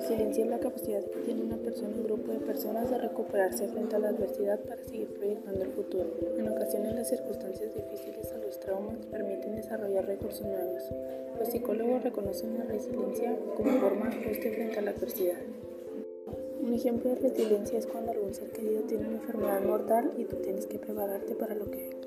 resiliencia es la capacidad que tiene una persona o un grupo de personas de recuperarse frente a la adversidad para seguir proyectando el futuro. En ocasiones las circunstancias difíciles o los traumas permiten desarrollar recursos nuevos. Los psicólogos reconocen la resiliencia como forma de ajuste frente a la adversidad. Un ejemplo de resiliencia es cuando algún ser querido tiene una enfermedad mortal y tú tienes que prepararte para lo que venga.